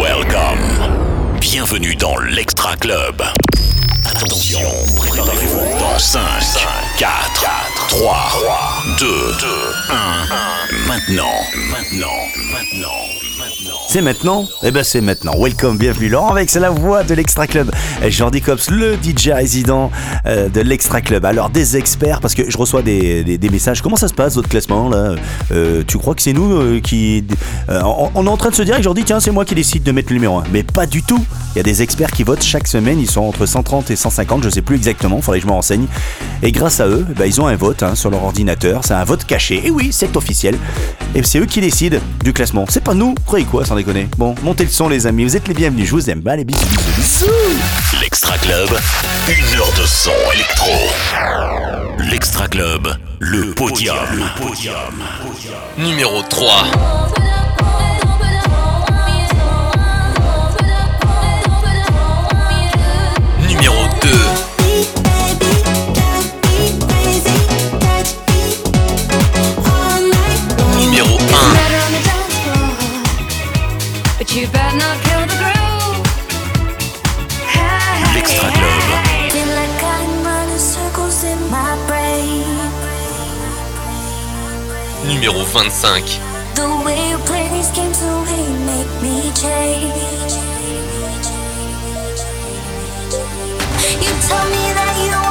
Welcome. Bienvenue dans l'Extra Club. Attention, préparez-vous dans 5, 4, 3, 2, 1. Maintenant, maintenant, maintenant. C'est maintenant Eh ben c'est maintenant. Welcome, bienvenue Laurent avec la voix de l'Extra Club. Jordi Cops, le DJ résident euh, de l'Extra Club. Alors des experts, parce que je reçois des, messages. Comment ça se passe votre classement là? Euh, Tu crois que c'est nous euh, qui... on, est en train de se dire que Jordi, tiens, c'est moi qui décide de mettre le numéro 1. Mais pas du tout. Il y a des experts qui votent chaque semaine. Ils sont entre 130 et 150, je sais plus exactement, faudrait que je me renseigne. Et grâce à eux, eh ben, ils ont un vote hein, sur leur ordinateur. C'est un vote caché. Et oui, c'est officiel. Et c'est eux qui décident du classement. C'est pas nous. Croyez quoi déconner? Bon, montez le son, les amis. Vous êtes les bienvenus. Je vous aime. Bah, les bisous, bisous, bisous. L'Extra Club, une heure de son électro. L'Extra Club, le podium. Le podium. Numéro 3. numéro You better not kill the Numéro 25. The way you play these games, the way you make me change. You tell me that you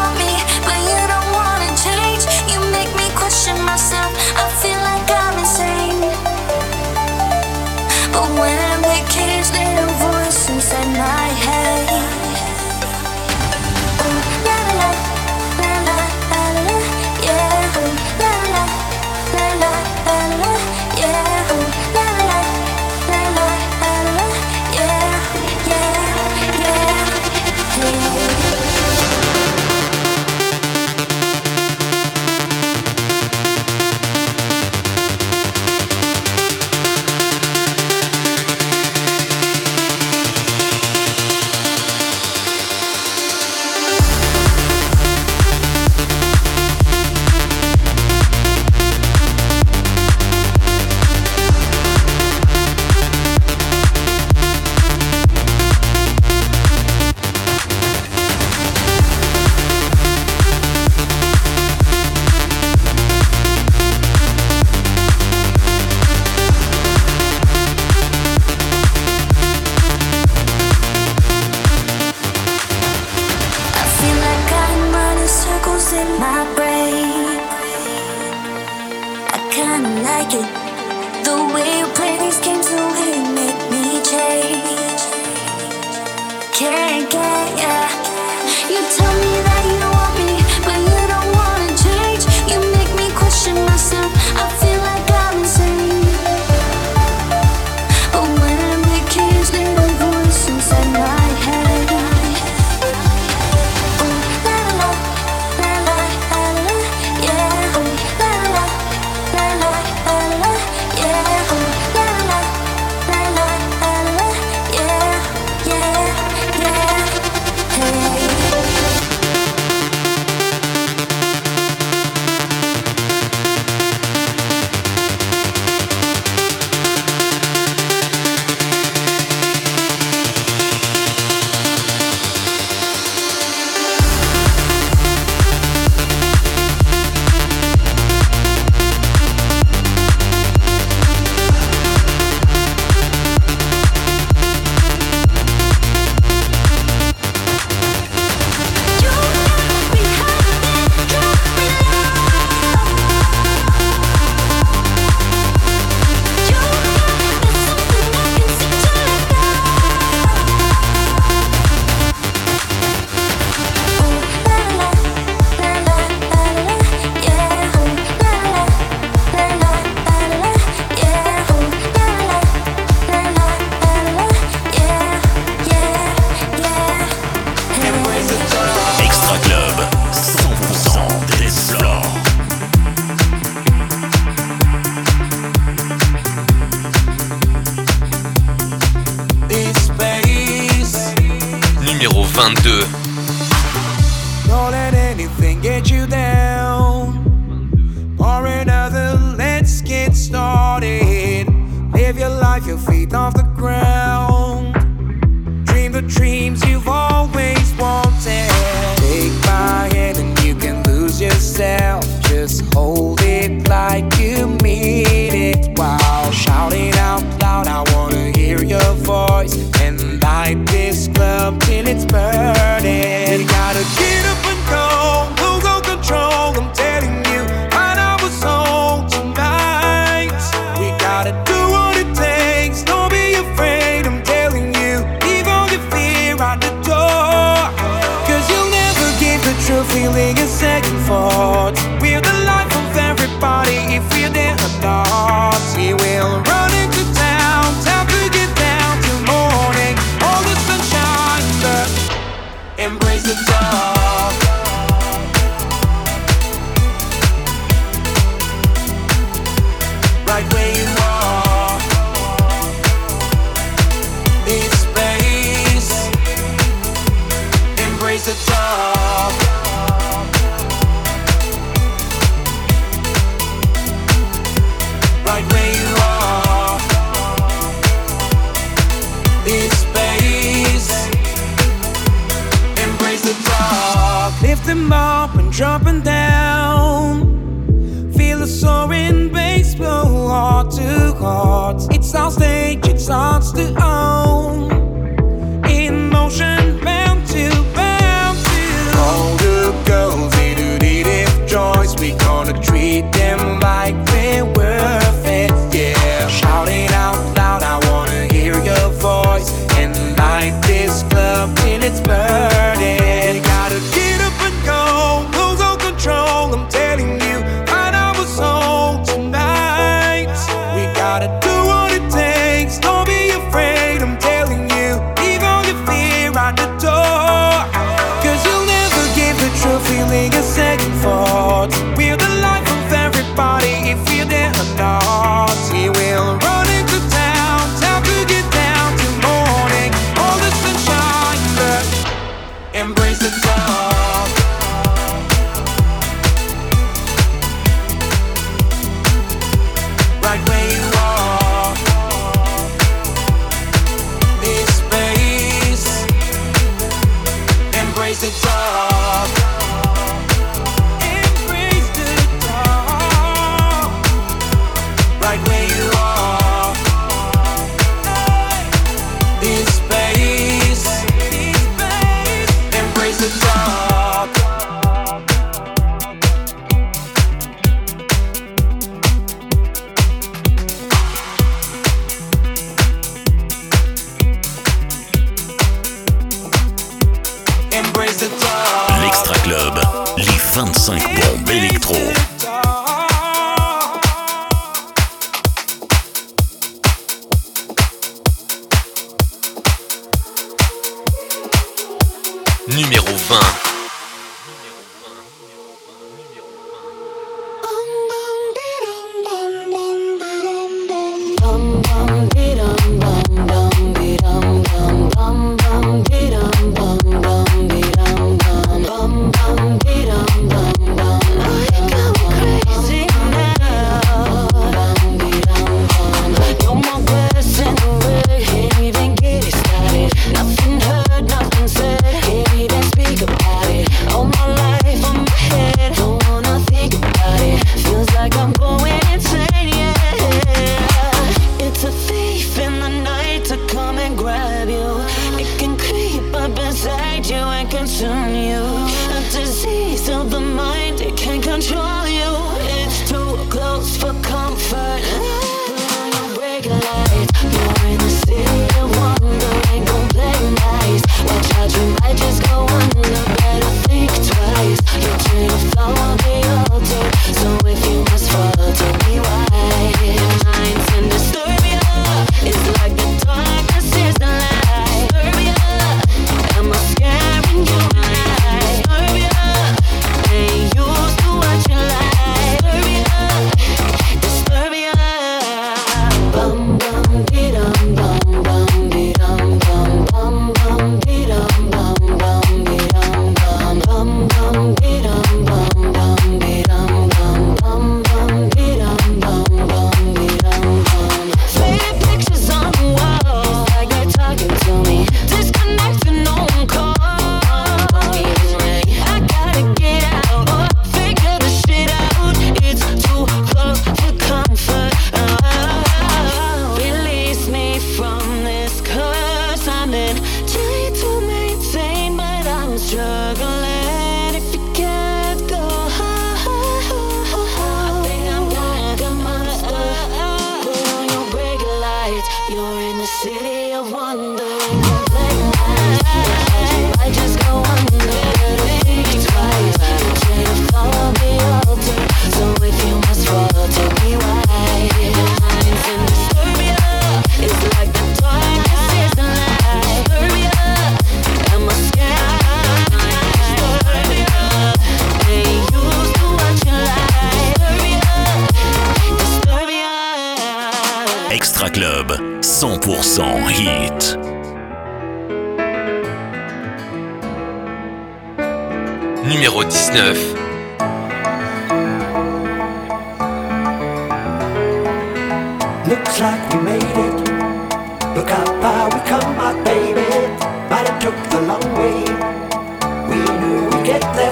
The dark.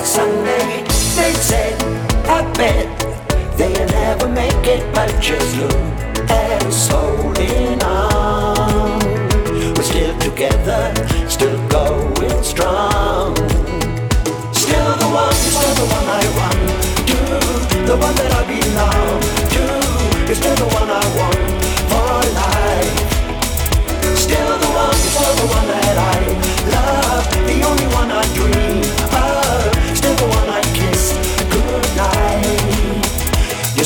Someday. They said, I bet they'll never make it, but just look at us holding on. We're still together, still going strong. Still the one, still the one I want to, the one that I belong to. You're still the one I want for life. Still the one, still the one that I love, the only one I dream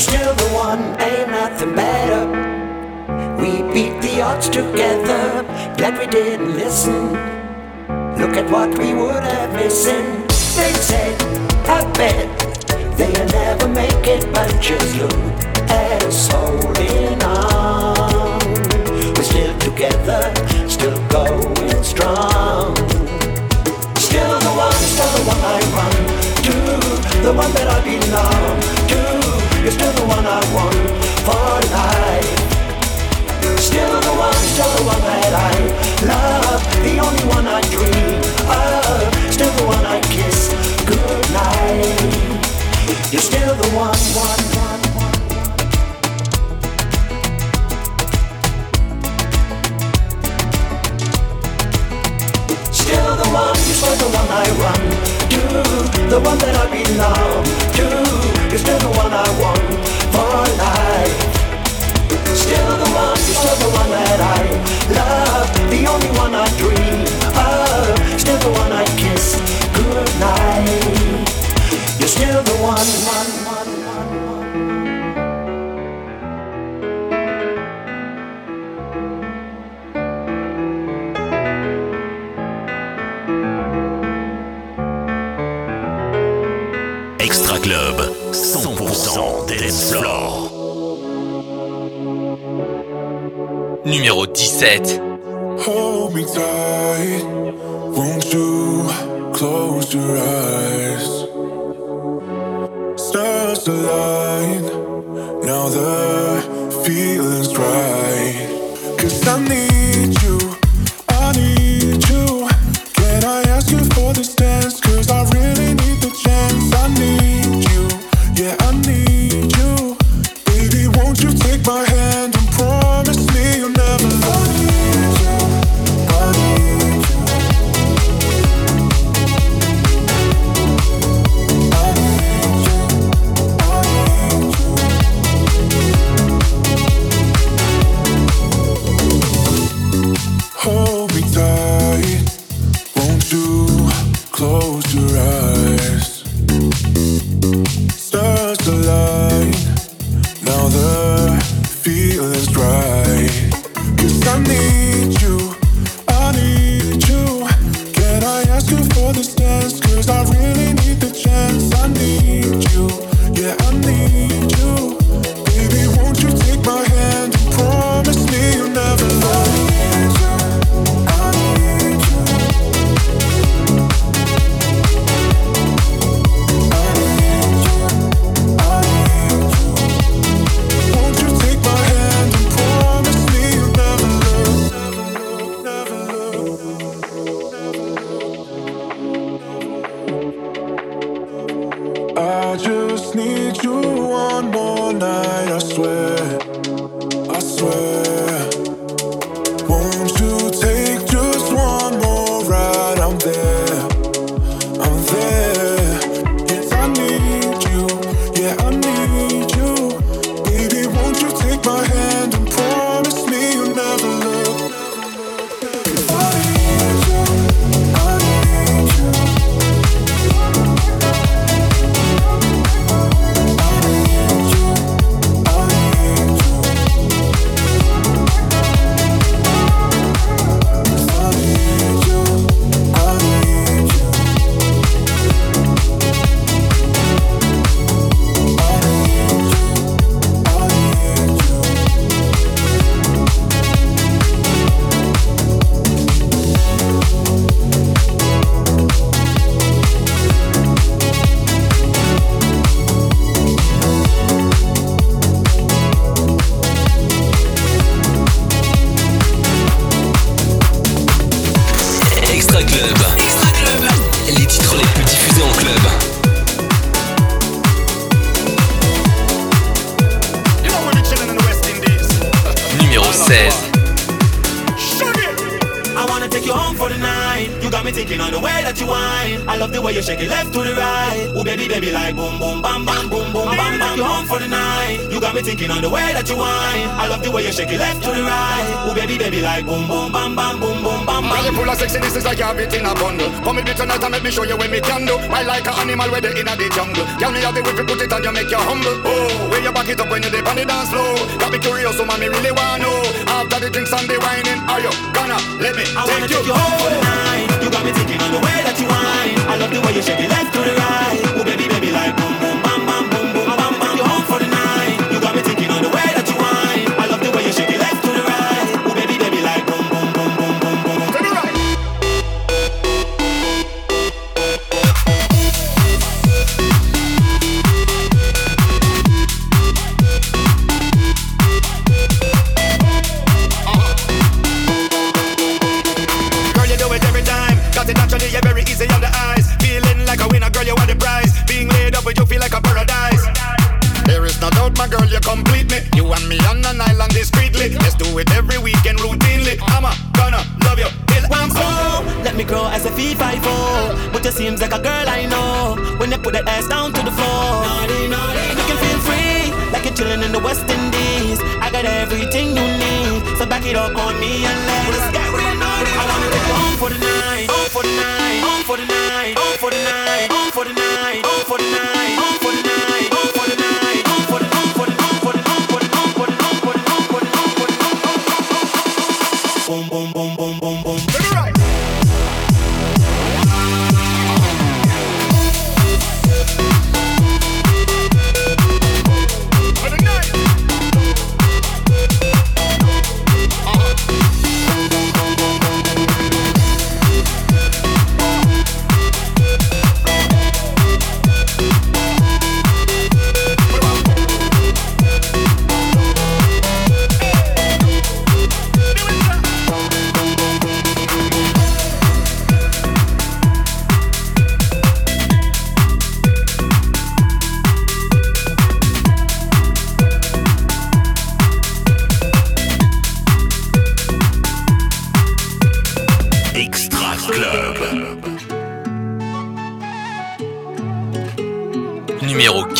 still the one, ain't nothing better. We beat the odds together, glad we didn't listen. Look at what we would have missing. They said, I bet they'll never make it, but just look at us holding on. We're still together, still going strong. Still the one, still the one I run to, the one that I belong to. You're still the one I want for life. Still the one, still the one that I love, the only one I dream of. Still the one I kiss goodnight. You're still the one, one, one, one. Still the one, you're the one I run to, the one that I belong to. One I want for life. Still the one, still the one that I love, the only one I dream of. Still the one I kiss goodnight. You're still the one, Extra Club, 100% dance floor. Numéro 17. Hold me tight, won't you close your eyes? night, I swear, I swear. shake it left to the right. Ooh, baby, baby, like boom, boom, bam, bam, boom, boom, bam, bam. Money full of this is like you have it in a bundle. Come with me tonight and make me show you where me can do. I like an animal where they in a the jungle. Tell me how the whip you put it and you make you humble. Oh, where you back it up when you dip on the dance floor. Got me curious, so man, me really wanna know. After the drinks and the whining, are you gonna let me I take wanna you, take you home for the night.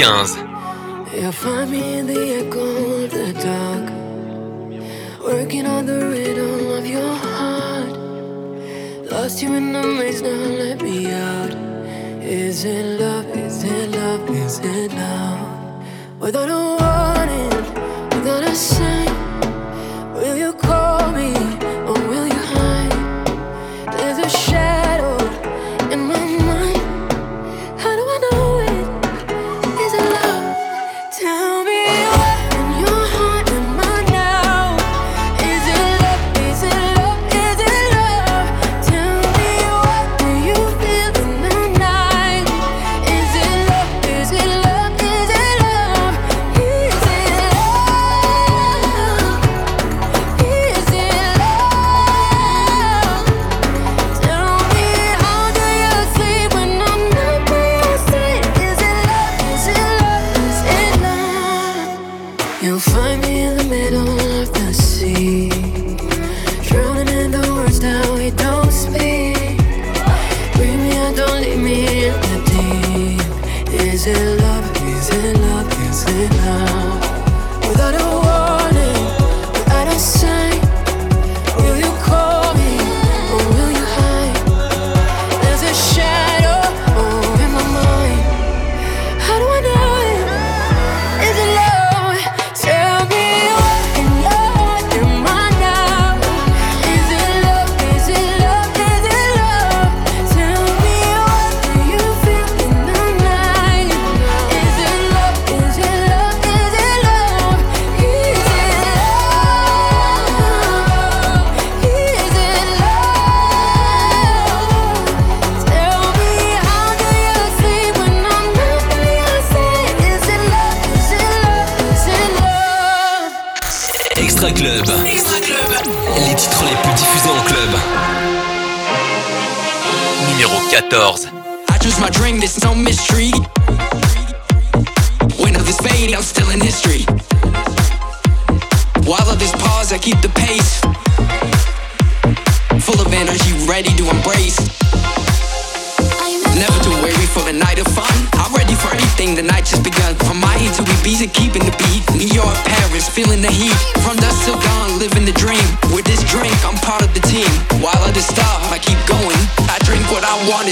2015. Find me in the echo of the dark, working on the of your heart. Lost you in the maze, now let me out. Is it love? Is it love? Is it love? Without a warning, without a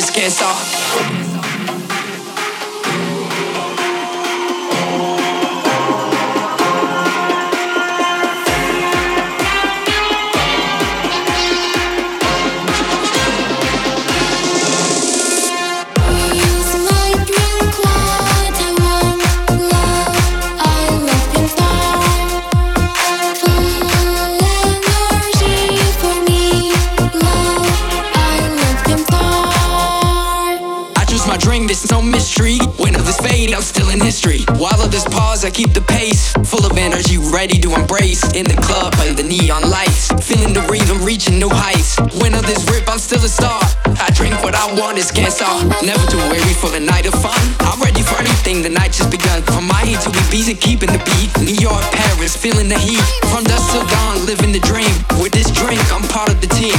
scarce off. I keep the pace. Full of energy, ready to embrace. In the club, under the neon lights. Feeling the rhythm, reaching new heights. When on this rip, I'm still a star. I drink what I want, it's can't stop. Never too weary for a night of fun. I'm ready for anything, the night just begun. From Miami to Ibiza, keeping the beat. New York, Paris, feeling the heat. From dusk till dawn, living the dream. With this drink, I'm part of the team.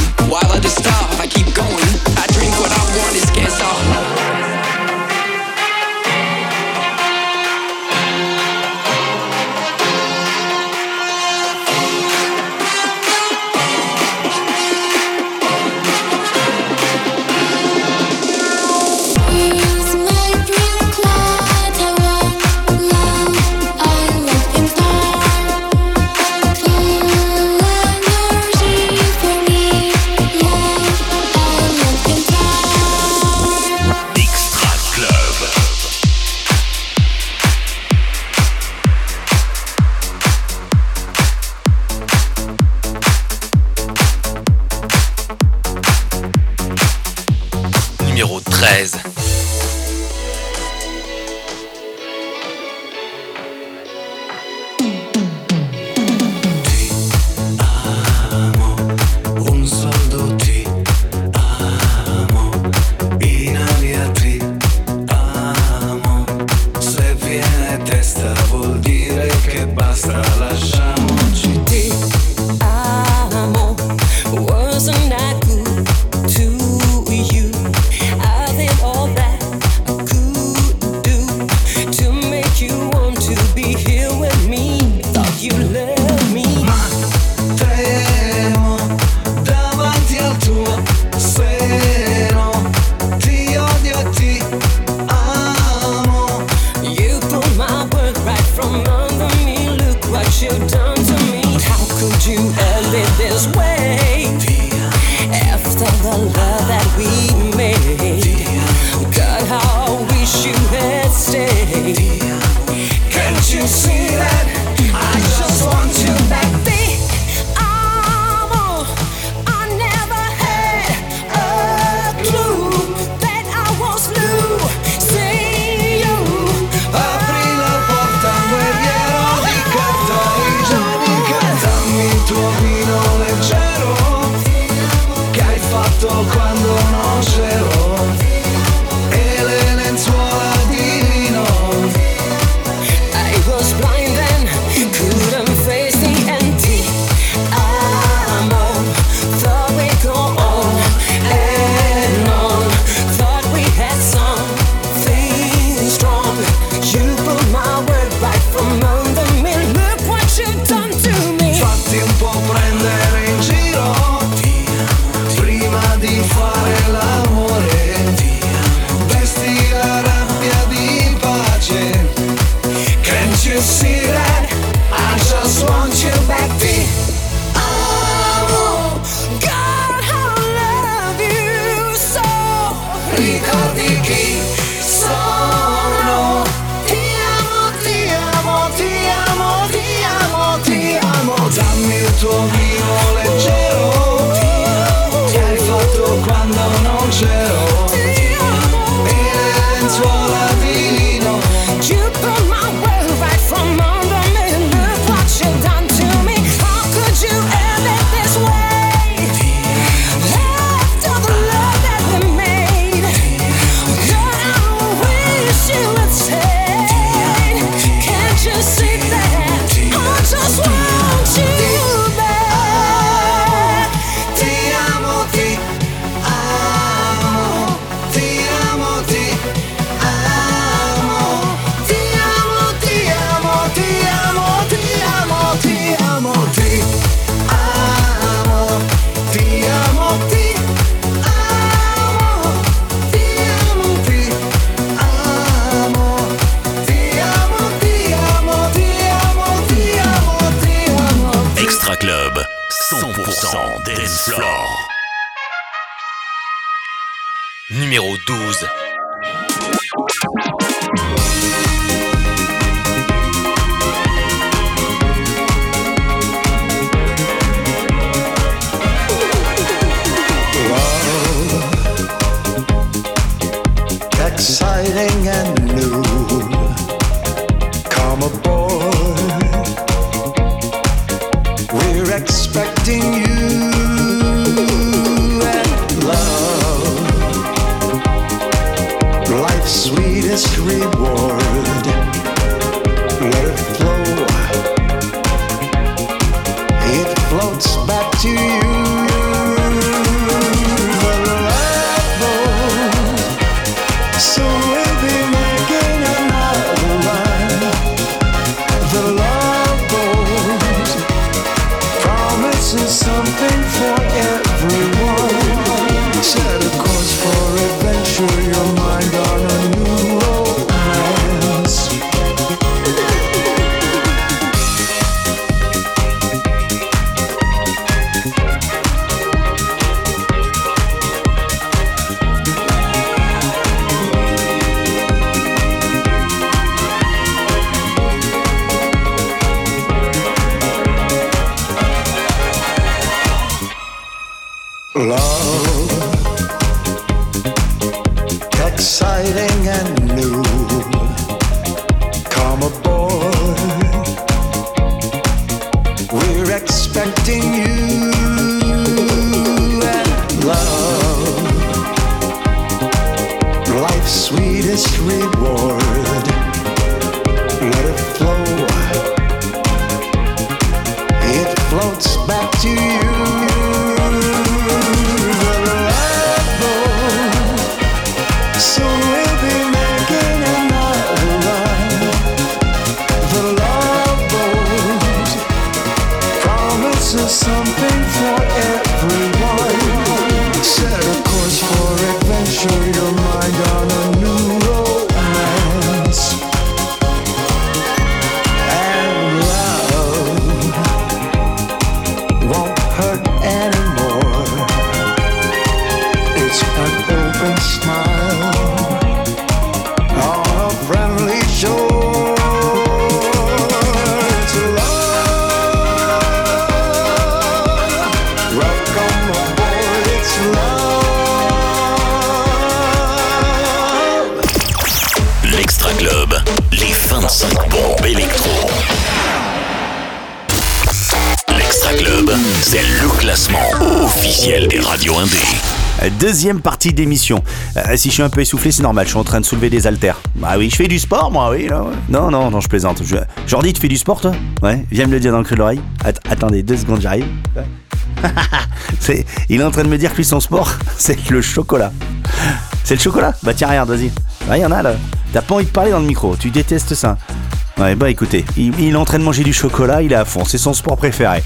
see that. numéro 12. Love, exciting and new. Deuxième partie d'émission. Euh, si je suis un peu essoufflé, c'est normal, je suis en train de soulever des haltères. Bah oui, je fais du sport, moi, oui. ouais. Non, non, non, je plaisante. Jordi, tu fais du sport, toi? Ouais, viens me le dire dans le creux de l'oreille. Att- attendez, deux secondes, j'arrive. Il est en train de me dire que lui, son sport, c'est le chocolat. C'est le chocolat? Bah tiens, regarde, vas-y. Ah, il y en a là. T'as pas envie de parler dans le micro, tu détestes ça. Ouais, bah écoutez, il, il est en train de manger du chocolat, il est à fond, c'est son sport préféré.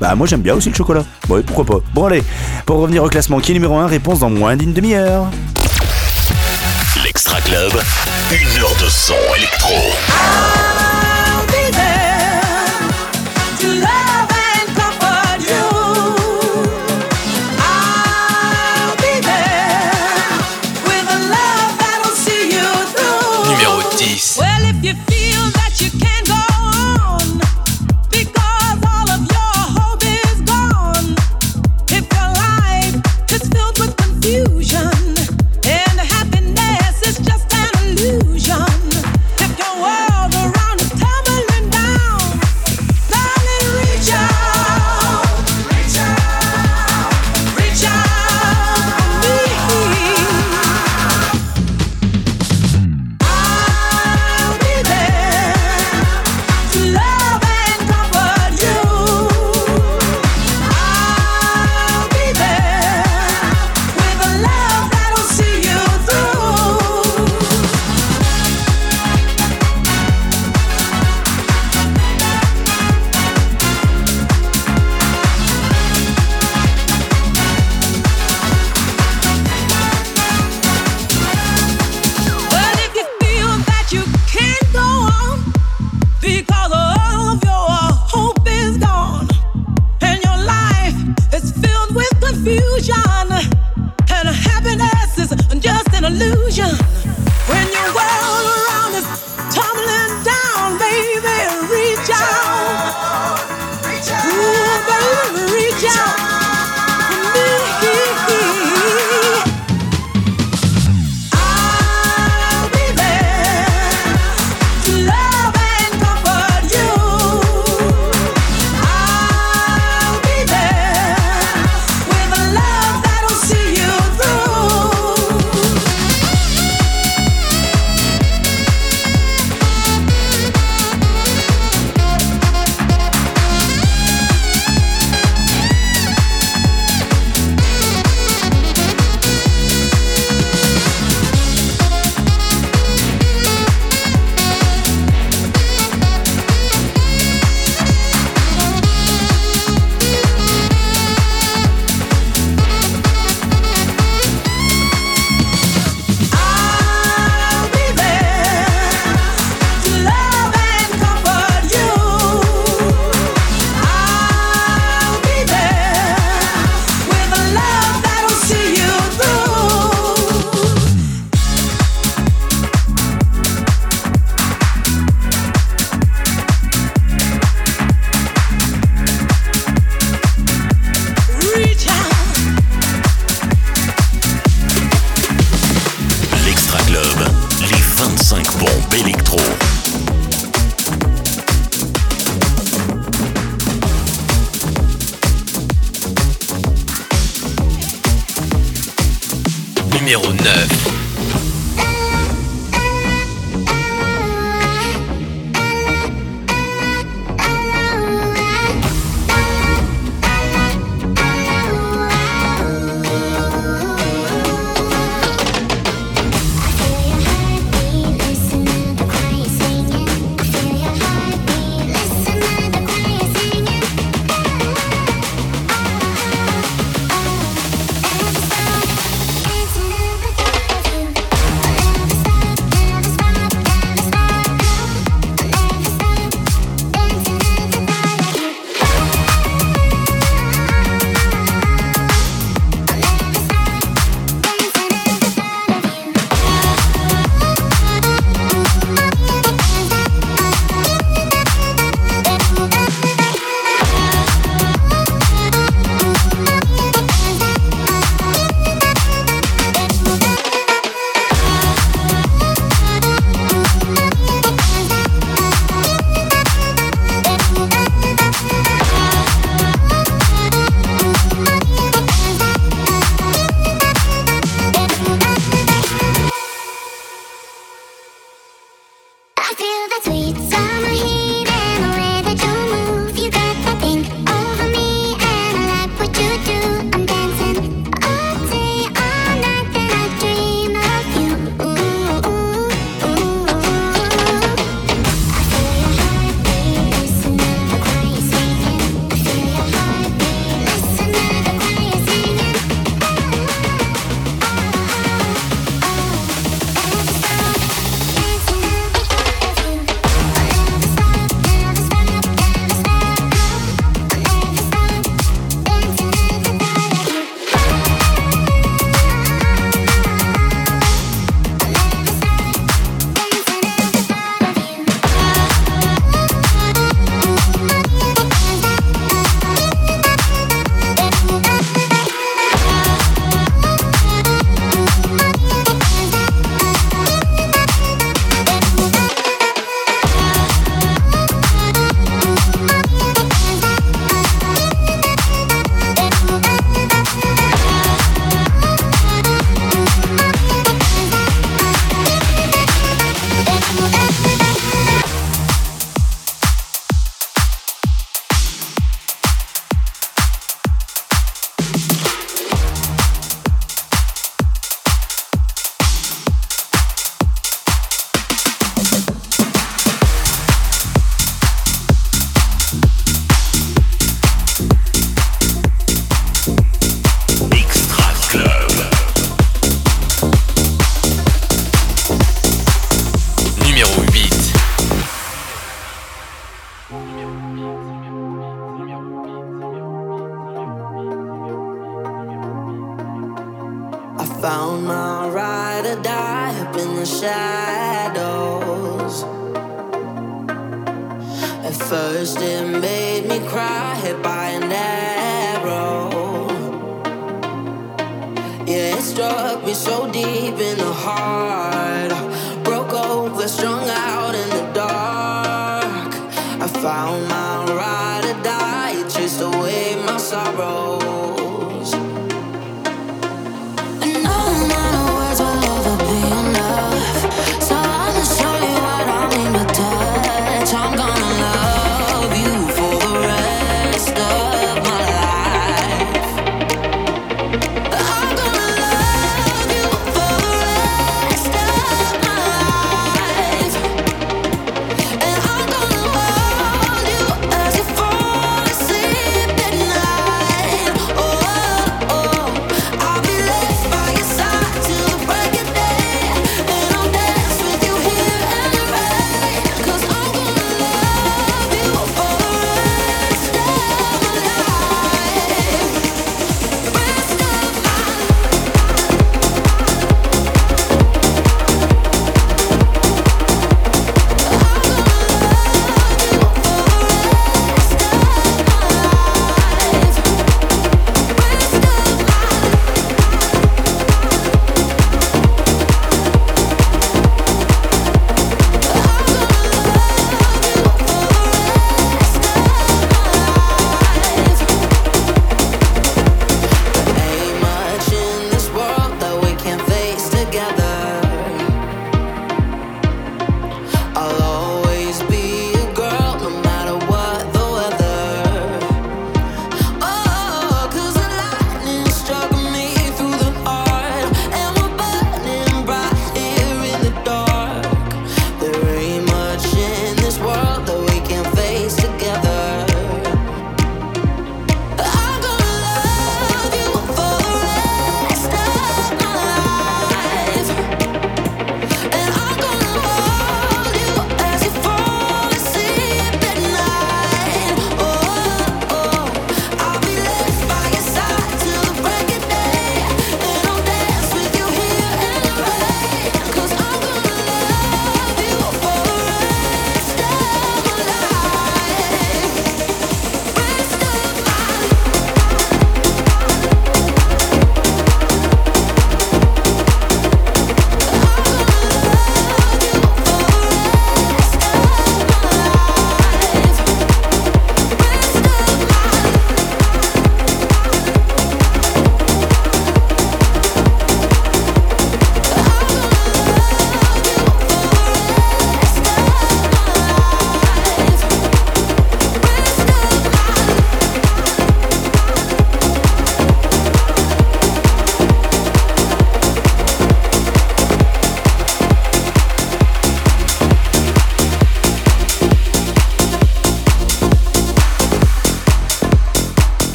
Bah moi j'aime bien aussi le chocolat. Ouais, pourquoi pas. Bon allez, pour revenir au classement, qui est numéro 1 Réponse dans moins d'une demi-heure? L'Extra Club, une heure de son électro.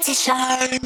Ready to shine.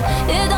It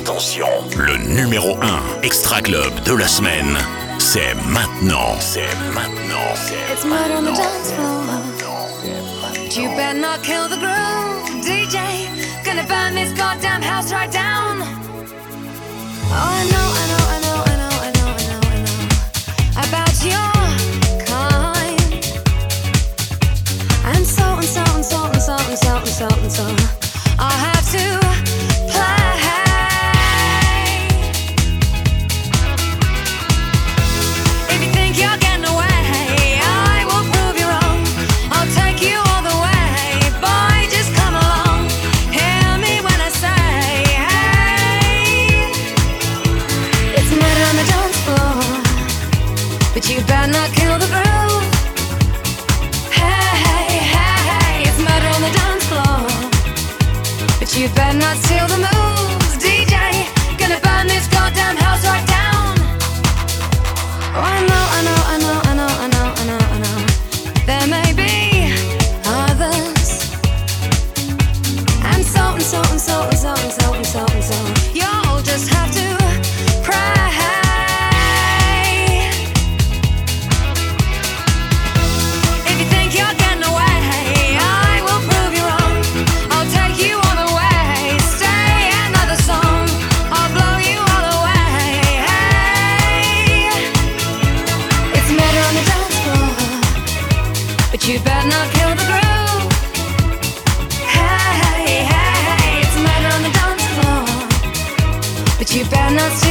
Attention, le numéro 1 Extra Club de la semaine, c'est maintenant. C'est maintenant. C'est It's mud on the dance floor. You better not kill the groove, DJ. Gonna burn this goddamn house right down. Oh, I know, I know, I know, I know, I know, I know, I know. About your kind. And so and so and so and so and so and so and so. I I'm.